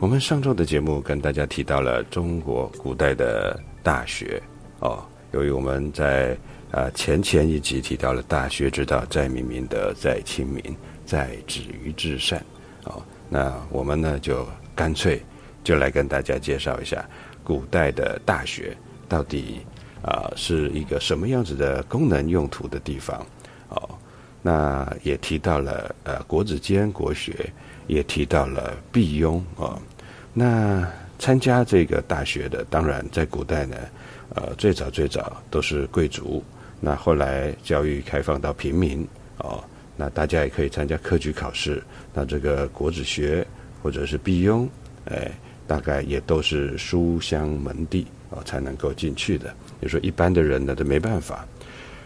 我们上周的节目跟大家提到了中国古代的大学哦，由于我们在啊前前一集提到了大学之道，在明明德，在亲民，在止于至善哦，那我们呢就干脆就来跟大家介绍一下古代的大学到底啊是一个什么样子的功能用途的地方，那也提到了呃国子监国学，也提到了毕庸啊。那参加这个大学的，当然在古代呢，呃，最早最早都是贵族。那后来教育开放到平民，哦，那大家也可以参加科举考试。那这个国子学或者是毕庸，哎，大概也都是书香门第哦才能够进去的。就说一般的人呢都没办法，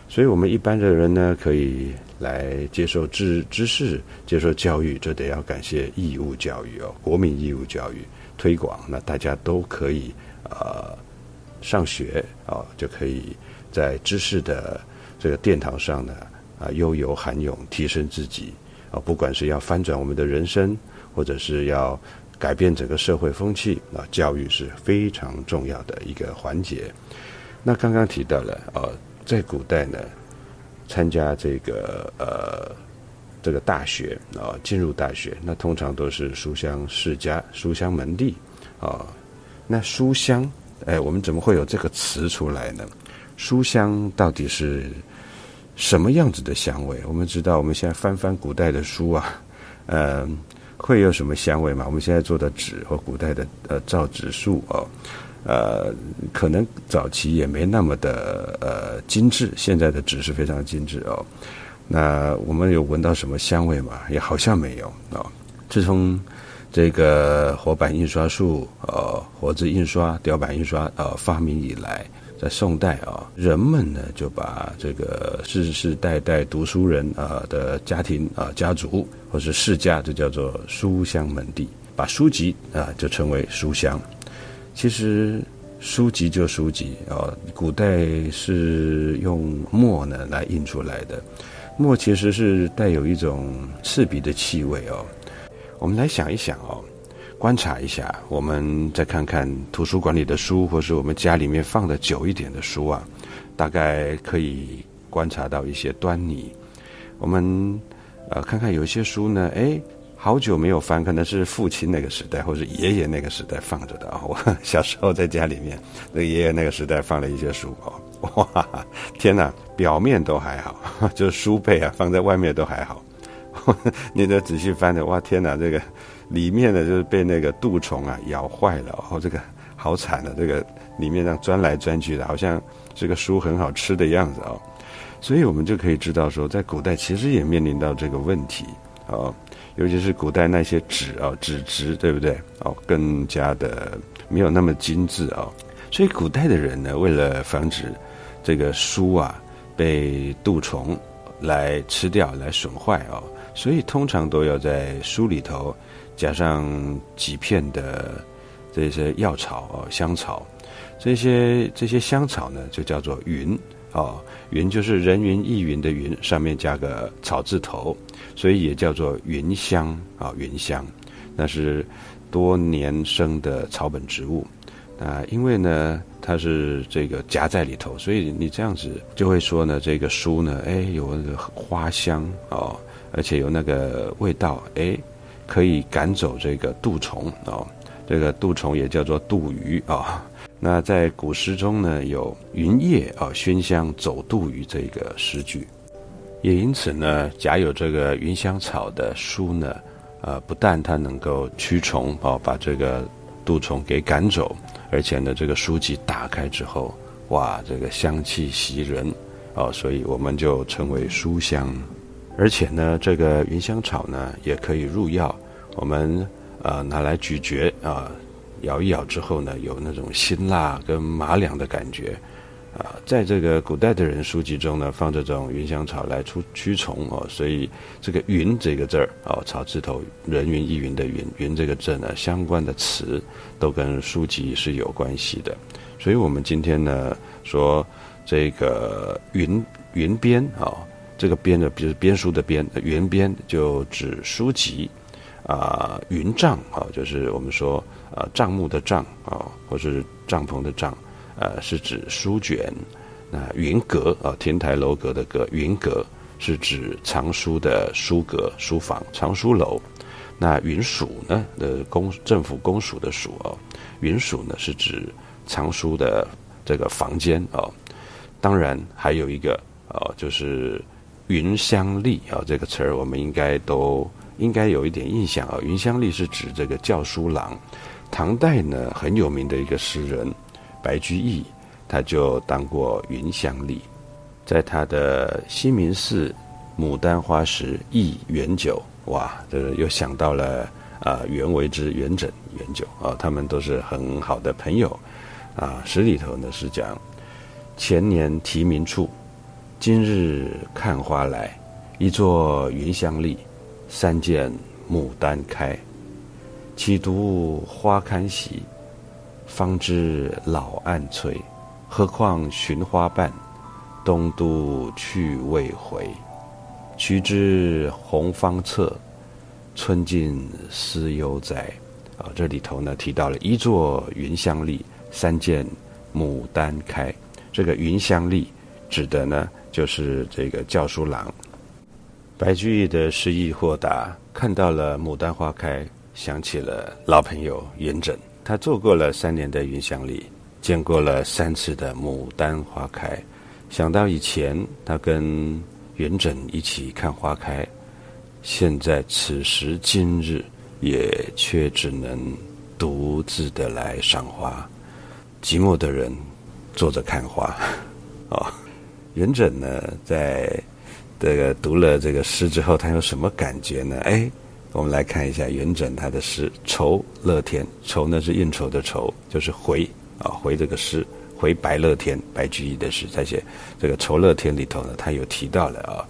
所以我们一般的人呢可以来接受知知识、接受教育，这得要感谢义务教育哦，国民义务教育。推广，那大家都可以呃上学啊，就可以在知识的这个殿堂上呢啊悠游涵泳，提升自己啊。不管是要翻转我们的人生，或者是要改变整个社会风气啊，教育是非常重要的一个环节。那刚刚提到了啊，在古代呢，参加这个呃。这个大学啊，进入大学，那通常都是书香世家、书香门第啊。那书香，哎，我们怎么会有这个词出来呢？书香到底是什么样子的香味？我们知道，我们现在翻翻古代的书啊，呃，会有什么香味吗？我们现在做的纸和古代的呃造纸术哦，呃，可能早期也没那么的呃精致，现在的纸是非常精致哦。那我们有闻到什么香味吗？也好像没有啊。自从这个活版印刷术、呃活字印刷、雕版印刷呃发明以来，在宋代啊，人们呢就把这个世世代代读书人啊的家庭啊家族或是世家，就叫做书香门第，把书籍啊就称为书香。其实书籍就书籍啊，古代是用墨呢来印出来的。墨其实是带有一种刺鼻的气味哦。我们来想一想哦，观察一下，我们再看看图书馆里的书，或是我们家里面放的久一点的书啊，大概可以观察到一些端倪。我们呃看看有一些书呢，哎，好久没有翻，可能是父亲那个时代或者爷爷那个时代放着的啊。我 小时候在家里面，那爷爷那个时代放了一些书哦。哇，天哪！表面都还好，就是书背啊，放在外面都还好。你得仔细翻的，哇，天哪！这个里面呢就是被那个蠹虫啊咬坏了，哦，这个好惨的，这个里面这样钻来钻去的，好像这个书很好吃的样子哦。所以我们就可以知道说，在古代其实也面临到这个问题哦，尤其是古代那些纸啊，纸质对不对？哦，更加的没有那么精致哦。所以古代的人呢，为了防止这个书啊被杜虫来吃掉、来损坏哦，所以通常都要在书里头加上几片的这些药草哦，香草。这些这些香草呢，就叫做云哦，云就是人云亦云的云，上面加个草字头，所以也叫做芸香啊，芸香，那是多年生的草本植物。啊，因为呢，它是这个夹在里头，所以你这样子就会说呢，这个书呢，哎，有那个花香哦，而且有那个味道，哎，可以赶走这个杜虫哦，这个杜虫也叫做杜鱼啊。那在古诗中呢，有“云叶啊熏香走杜鱼”这个诗句，也因此呢，夹有这个云香草的书呢，呃，不但它能够驱虫哦，把这个蠹虫给赶走。而且呢，这个书籍打开之后，哇，这个香气袭人，哦，所以我们就称为书香。而且呢，这个云香草呢，也可以入药。我们呃拿来咀嚼啊，咬一咬之后呢，有那种辛辣跟麻凉的感觉。啊，在这个古代的人书籍中呢，放这种云香草来出驱虫哦，所以这个“云”这个字儿哦，草字头人云亦云的“云”，“云”这个字呢，相关的词都跟书籍是有关系的。所以我们今天呢说这个“云”云编啊，这个编的，比如编书的编，云编就指书籍啊，云帐啊，就是我们说啊帐幕的帐啊，或是帐篷的帐。呃，是指书卷，那云阁啊，亭台楼阁的阁，云阁是指藏书的书阁、书房、藏书楼。那云署呢？的，公政府公署的署哦，云署呢是指藏书的这个房间哦。当然还有一个哦，就是云香丽啊，这个词儿我们应该都应该有一点印象啊。云香丽是指这个教书郎，唐代呢很有名的一个诗人。白居易，他就当过云香丽，在他的西明寺牡丹花时忆元酒，哇，这个又想到了啊，袁为之、元稹、元酒啊，他们都是很好的朋友啊。诗里头呢是讲前年题名处，今日看花来，一座云香丽，三见牡丹开，岂独花堪喜。方知老暗催，何况寻花瓣，东都去未回。须知红方侧，春尽思犹在。啊，这里头呢提到了一座云香丽，三件牡丹开。这个云香丽指的呢就是这个教书郎。白居易的诗意豁达，看到了牡丹花开，想起了老朋友元稹。他做过了三年的云香里，见过了三次的牡丹花开，想到以前他跟元稹一起看花开，现在此时今日也却只能独自的来赏花，寂寞的人坐着看花。哦，元稹呢，在这个读了这个诗之后，他有什么感觉呢？哎。我们来看一下元稹他的诗《酬乐天》，酬呢是应酬的酬，就是回啊回这个诗，回白乐天，白居易的诗在写这个《酬乐天》里头呢，他有提到了啊，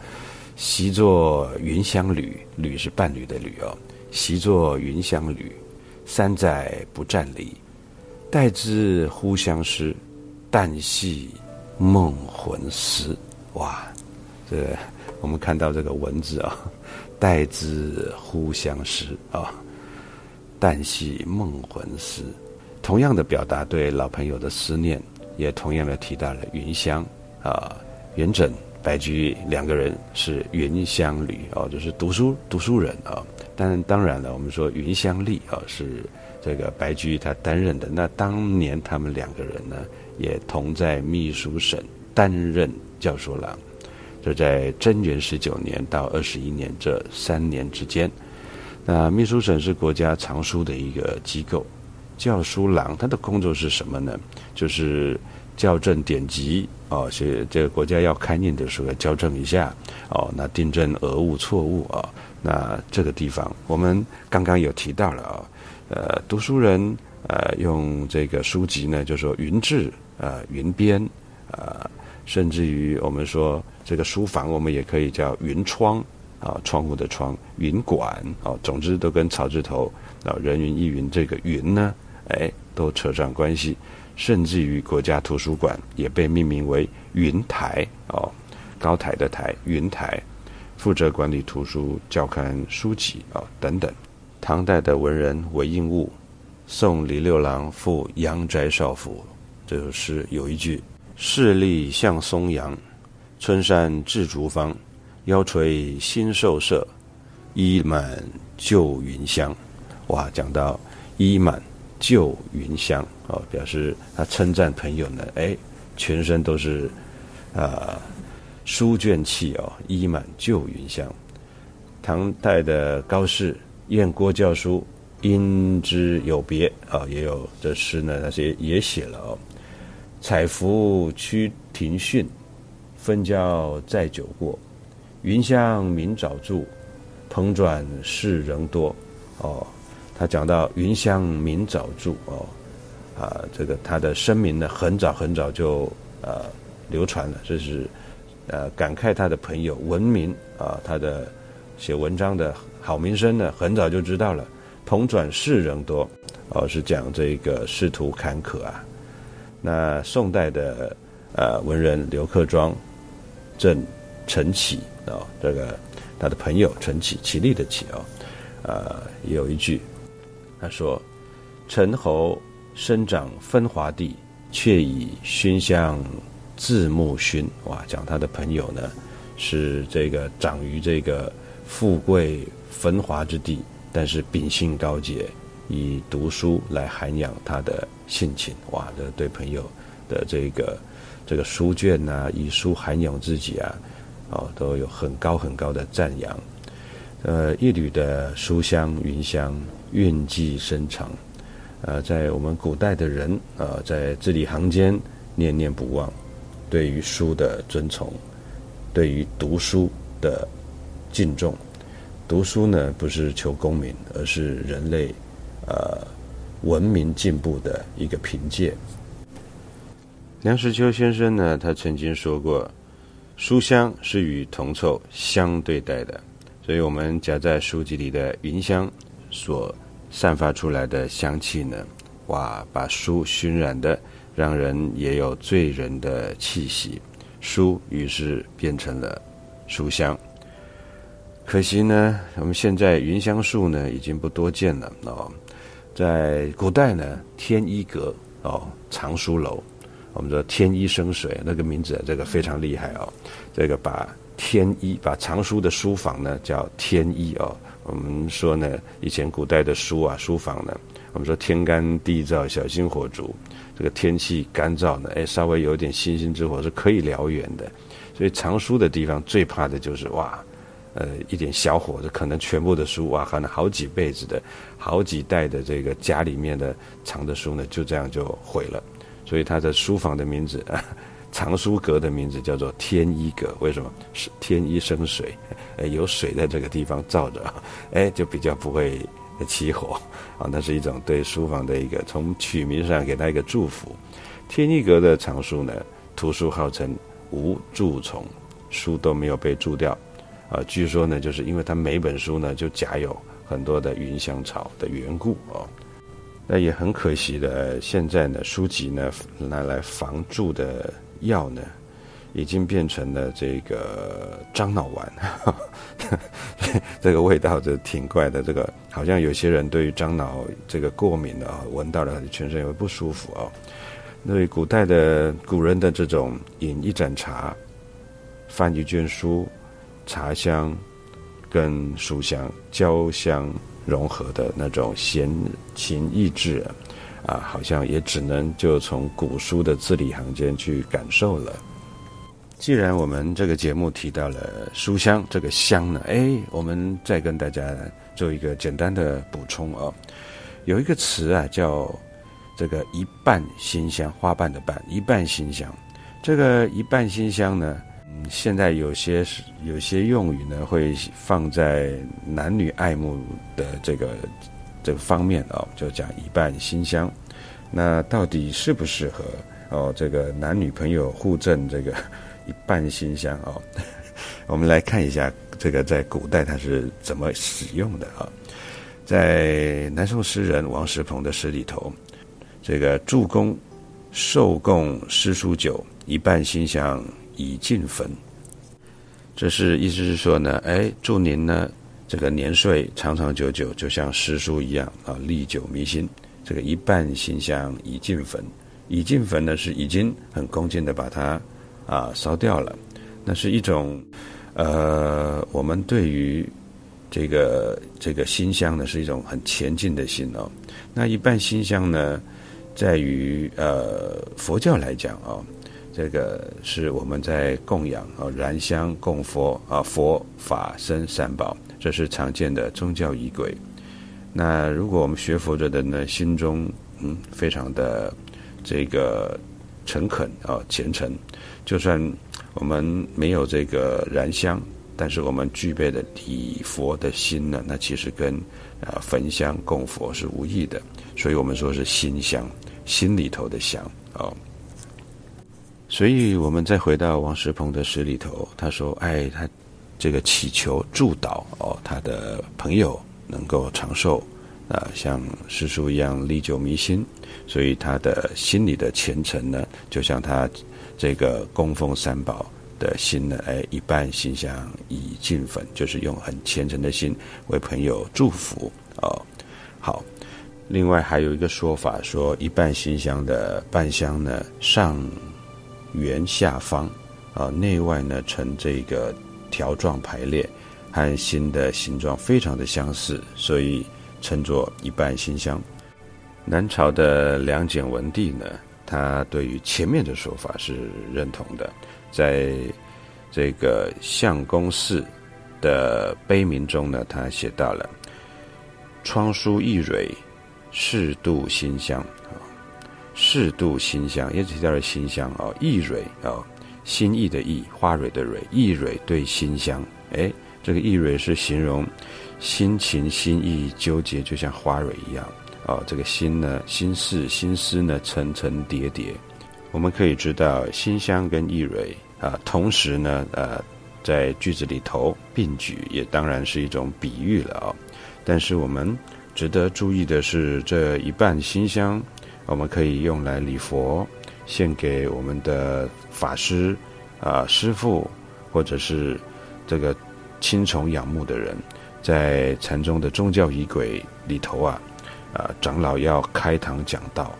习作云香侣，侣是伴侣的侣哦，习作云香侣，三载不占离，待之忽相失，旦夕梦魂思。哇，这我们看到这个文字啊。待之忽相识啊，旦夕梦魂思，同样的表达对老朋友的思念，也同样的提到了云香啊。元稹、白居易两个人是云香侣啊，就是读书读书人啊。但当然了，我们说云香丽啊，是这个白居易他担任的。那当年他们两个人呢，也同在秘书省担任教书郎。就在贞元十九年到二十一年这三年之间，那秘书省是国家藏书的一个机构，教书郎他的工作是什么呢？就是校正典籍哦，是这个国家要刊印的时候校正一下哦，那订正讹误错误啊。那这个地方我们刚刚有提到了啊，呃，读书人呃用这个书籍呢，就说云志呃云编呃。甚至于我们说这个书房，我们也可以叫云窗啊，窗户的窗，云馆啊，总之都跟草字头啊，人云亦云这个云呢，哎，都扯上关系。甚至于国家图书馆也被命名为云台哦，高台的台，云台，负责管理图书、教刊、书籍啊等等。唐代的文人韦应物送李六郎赴阳宅少府，这首诗有一句：“势力向松阳，春山至竹芳，腰垂新兽舍，衣满旧云香。”哇，讲到衣满。旧云香哦，表示他称赞朋友呢，哎，全身都是啊书卷气哦，衣满旧云香。唐代的高适《燕郭教书》因之有别啊，也有这诗呢，那些也写了哦。采芙趋庭训，分教载酒过。云香明早著，蓬转世人多哦。他讲到云香明早著哦，啊，这个他的声名呢，很早很早就呃流传了，这是呃感慨他的朋友文明啊，他的写文章的好名声呢，很早就知道了。同转世人多哦，是讲这个仕途坎坷啊。那宋代的呃文人刘克庄正陈启哦，这个他的朋友陈启，起立的启哦，呃，有一句。他说：“陈侯生长分华地，却以熏香自沐熏。”哇，讲他的朋友呢，是这个长于这个富贵繁华之地，但是秉性高洁，以读书来涵养他的性情。哇，这对朋友的这个这个书卷呐，以书涵养自己啊，哦，都有很高很高的赞扬。呃，一缕的书香云香。运迹深长，呃，在我们古代的人啊，在字里行间念念不忘，对于书的尊崇，对于读书的敬重。读书呢，不是求功名，而是人类呃文明进步的一个凭借。梁实秋先生呢，他曾经说过，书香是与铜臭相对待的，所以我们夹在书籍里的云香。所散发出来的香气呢，哇，把书熏染的，让人也有醉人的气息。书于是变成了书香。可惜呢，我们现在云香树呢已经不多见了哦。在古代呢，天一阁哦，藏书楼，我们说天一生水那个名字，这个非常厉害哦。这个把天一把藏书的书房呢叫天一哦。我们说呢，以前古代的书啊，书房呢，我们说天干地燥，小心火烛。这个天气干燥呢，哎，稍微有点星星之火是可以燎原的。所以藏书的地方最怕的就是哇，呃，一点小火，这可能全部的书哇，可能好几辈子的好几代的这个家里面的藏的书呢，就这样就毁了。所以他的书房的名字啊。藏书阁的名字叫做天一阁，为什么？是天一生水，呃，有水在这个地方照着，哎，就比较不会起火啊。那是一种对书房的一个从取名上给他一个祝福。天一阁的藏书呢，图书号称无蛀虫，书都没有被蛀掉啊。据说呢，就是因为他每本书呢就夹有很多的云香草的缘故哦。那也很可惜的，现在呢，书籍呢拿来防蛀的。药呢，已经变成了这个樟脑丸，这个味道就挺怪的。这个好像有些人对于樟脑这个过敏的啊，闻到了全身也会不舒服哦。那古代的古人的这种饮一盏茶、翻一卷书，茶香跟书香交相融合的那种闲情逸致。啊，好像也只能就从古书的字里行间去感受了。既然我们这个节目提到了书香这个香呢，哎，我们再跟大家做一个简单的补充哦。有一个词啊，叫这个一半馨香，花瓣的瓣，一半馨香。这个一半馨香呢，嗯，现在有些是有些用语呢，会放在男女爱慕的这个。这个方面哦，就讲一半馨香，那到底适不适合哦，这个男女朋友互赠这个 一半馨香哦。我们来看一下这个在古代它是怎么使用的啊？在南宋诗人王石鹏的诗里头，这个助公受供诗书酒，一半馨香已尽坟。这是意思是说呢，哎，祝您呢这个年岁长长久久，就像诗书一样啊，历久弥新。这个一半馨香已尽坟，已尽坟呢是已经很恭敬的把它啊烧掉了。那是一种呃，我们对于这个这个馨香呢是一种很前进的心哦。那一半馨香呢，在于呃佛教来讲哦，这个是我们在供养啊燃香供佛啊佛法僧三宝，这是常见的宗教仪轨。那如果我们学佛者的呢，心中嗯非常的这个诚恳啊虔诚，就算我们没有这个燃香，但是我们具备的礼佛的心呢，那其实跟啊焚香供佛是无异的，所以我们说是心香，心里头的香啊。所以我们再回到王石鹏的诗里头，他说：“哎，他这个祈求祝祷哦，他的朋友。”能够长寿，啊，像师叔一样历久弥新，所以他的心里的虔诚呢，就像他这个供奉三宝的心呢，哎，一半心香已尽粉，就是用很虔诚的心为朋友祝福哦。好，另外还有一个说法，说一半心香的半香呢，上圆下方，啊，内外呢呈这个条状排列。和心的形状非常的相似，所以称作一半心香。南朝的梁简文帝呢，他对于前面的说法是认同的，在这个相公寺的碑铭中呢，他写到了“窗书一蕊，适度馨香”，“适度馨香”也提到了馨香啊，“一蕊”啊，“心意”的“意”，花蕊的“蕊”，“一蕊”对馨香，哎。这个意蕊是形容心情心意纠结，就像花蕊一样啊。这个心呢，心事心思呢，层层叠叠。我们可以知道，馨香跟意蕊啊，同时呢，呃，在句子里头并举，也当然是一种比喻了啊。但是我们值得注意的是，这一半馨香，我们可以用来礼佛，献给我们的法师啊、师父，或者是这个。亲崇仰慕的人，在禅宗的宗教仪轨里头啊，啊，长老要开堂讲道，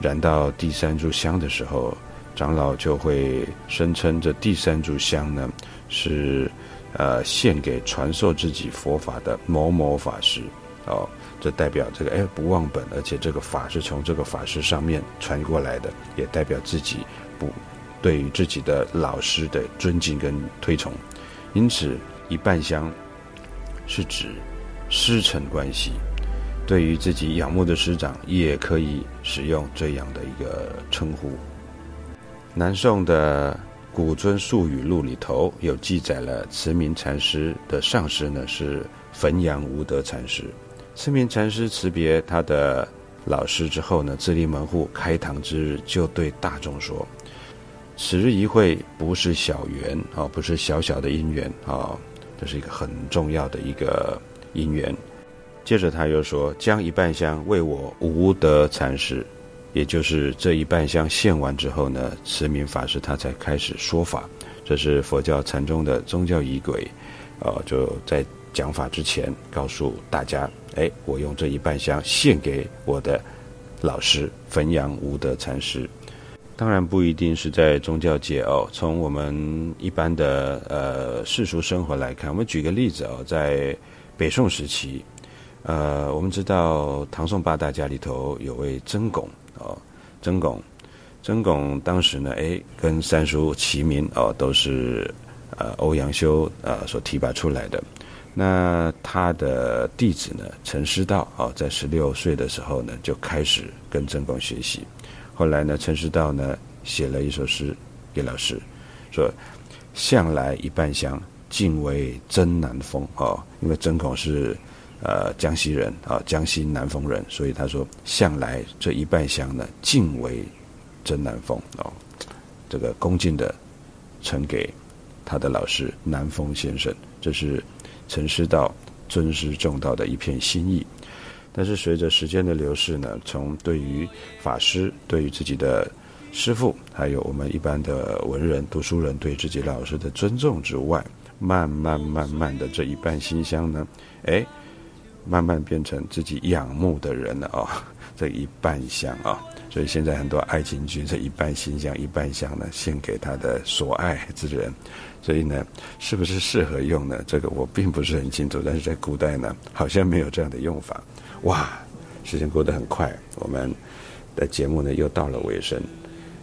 燃到第三炷香的时候，长老就会声称这第三炷香呢，是呃献给传授自己佛法的某某法师，哦，这代表这个哎不忘本，而且这个法是从这个法师上面传过来的，也代表自己不对于自己的老师的尊敬跟推崇，因此。一半香是指师承关系，对于自己仰慕的师长，也可以使用这样的一个称呼。南宋的《古尊术语录》里头有记载了慈明禅师的上师呢是汾阳无德禅师。慈明禅师辞别他的老师之后呢，自立门户开堂之日，就对大众说：“此日一会不是小缘啊，不是小小的因缘啊。”这是一个很重要的一个因缘。接着他又说：“将一半香为我无德禅师，也就是这一半香献完之后呢，慈明法师他才开始说法。这是佛教禅宗的宗教仪轨，啊，就在讲法之前告诉大家：哎，我用这一半香献给我的老师汾阳无德禅师。”当然不一定是在宗教界哦。从我们一般的呃世俗生活来看，我们举个例子哦，在北宋时期，呃，我们知道唐宋八大家里头有位曾巩哦，曾巩，曾巩当时呢，哎，跟三叔齐名哦，都是呃欧阳修呃所提拔出来的。那他的弟子呢，陈师道哦，在十六岁的时候呢，就开始跟曾巩学习。后来呢，陈师道呢写了一首诗给老师，说：“向来一半香，尽为真南风。”哦，因为曾巩是呃江西人啊，江西南丰人，所以他说：“向来这一半香呢，尽为真南风哦，这个恭敬的呈给他的老师南风先生，这是陈师道尊师重道的一片心意。但是随着时间的流逝呢，从对于法师、对于自己的师傅，还有我们一般的文人、读书人对自己老师的尊重之外，慢慢慢慢的这一半心香呢，哎，慢慢变成自己仰慕的人了哦，这一半香啊。所以现在很多爱情剧这一半心香一半香呢，献给他的所爱之人。所以呢，是不是适合用呢？这个我并不是很清楚。但是在古代呢，好像没有这样的用法。哇，时间过得很快，我们的节目呢又到了尾声。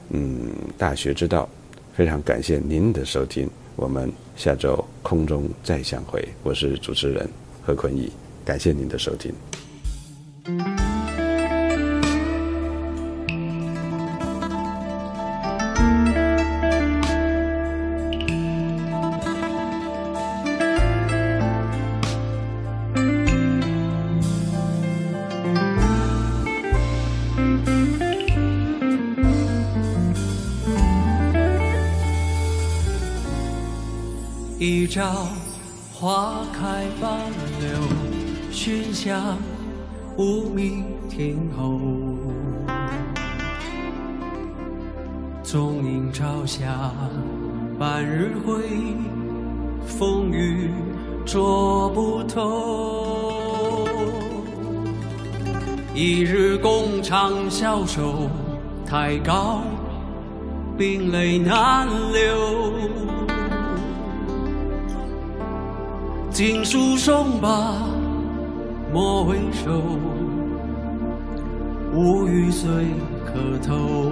嗯，大学之道，非常感谢您的收听。我们下周空中再相会。我是主持人何坤义，感谢您的收听。一日共长消瘦，太高冰泪难流。锦书送罢莫回首，无语虽可偷。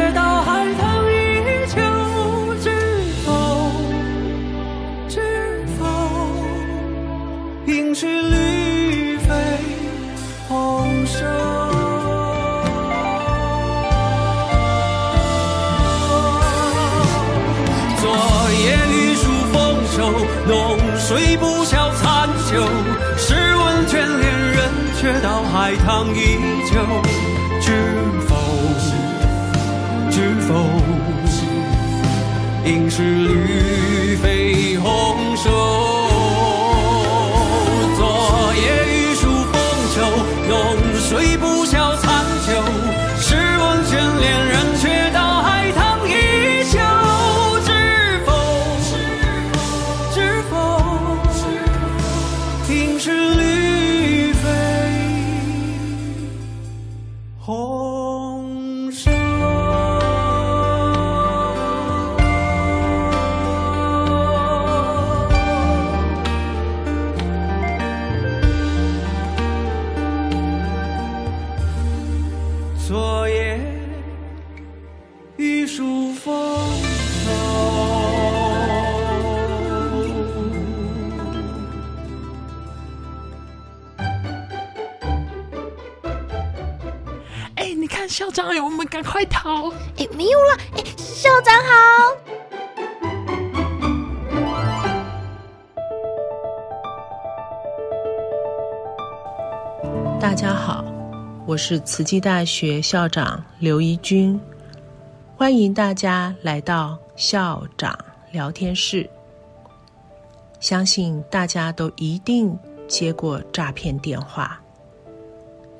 道海棠依旧。知否？知否？应是绿可是慈济大学校长刘怡君，欢迎大家来到校长聊天室。相信大家都一定接过诈骗电话，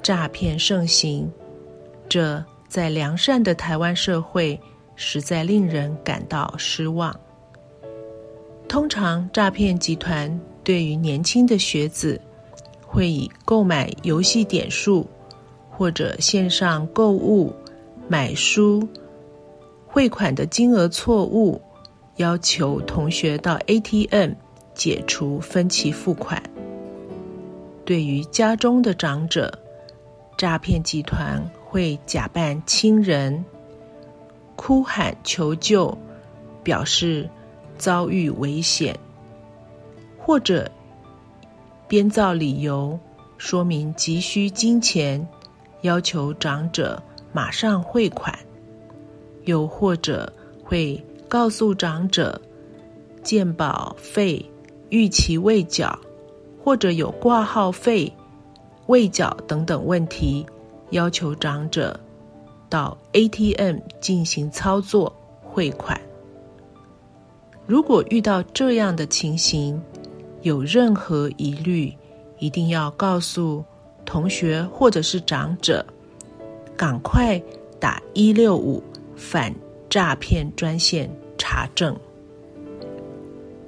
诈骗盛行，这在良善的台湾社会实在令人感到失望。通常，诈骗集团对于年轻的学子，会以购买游戏点数或者线上购物、买书、汇款的金额错误，要求同学到 ATM 解除分期付款。对于家中的长者，诈骗集团会假扮亲人，哭喊求救，表示遭遇危险，或者编造理由说明急需金钱，要求长者马上汇款，又或者会告诉长者鉴保费逾期未缴。或者有挂号费未缴等等问题，要求长者到 ATM 进行操作汇款。如果遇到这样的情形，有任何疑虑，一定要告诉同学或者是长者，赶快打一六五反诈骗专线查证。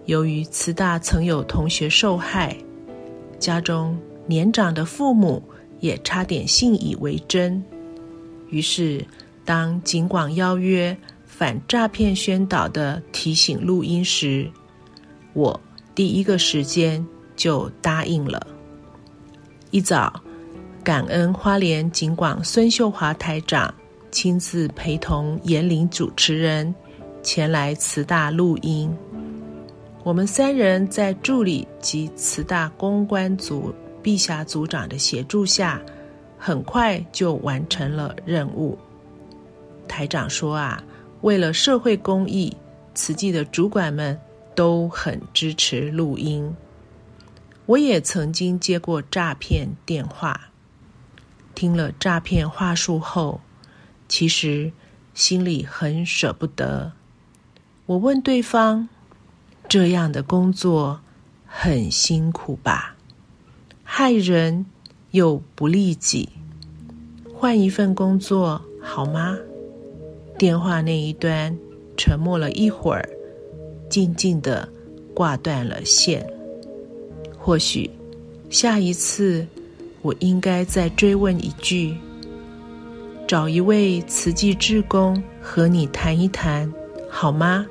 由于慈大曾有同学受害。家中年长的父母也差点信以为真，于是当警广邀约反诈骗宣导的提醒录音时，我第一个时间就答应了。一早，感恩花莲警广孙秀华台长亲自陪同严玲主持人前来慈大录音。我们三人在助理及慈大公关组碧霞组长的协助下，很快就完成了任务。台长说啊，为了社会公益，慈济的主管们都很支持录音。我也曾经接过诈骗电话，听了诈骗话术后，其实心里很舍不得。我问对方。这样的工作很辛苦吧？害人又不利己，换一份工作好吗？电话那一端沉默了一会儿，静静的挂断了线。或许下一次我应该再追问一句：找一位慈济志工和你谈一谈，好吗？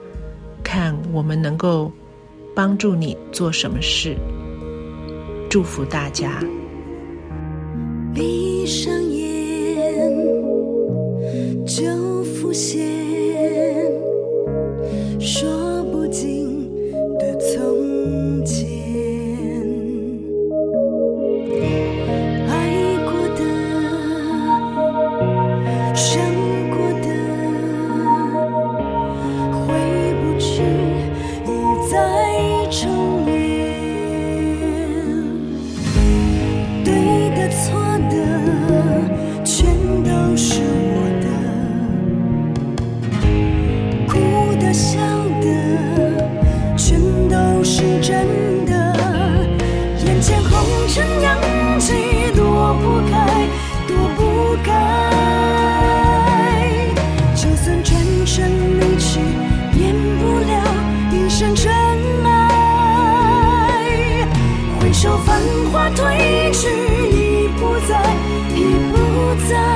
看我们能够帮助你做什么事，祝福大家。闭上眼，就浮现说尘扬起，躲不开，躲不开。就算转身离去，免不了一身尘埃。回首繁华褪去，已不在，已不在。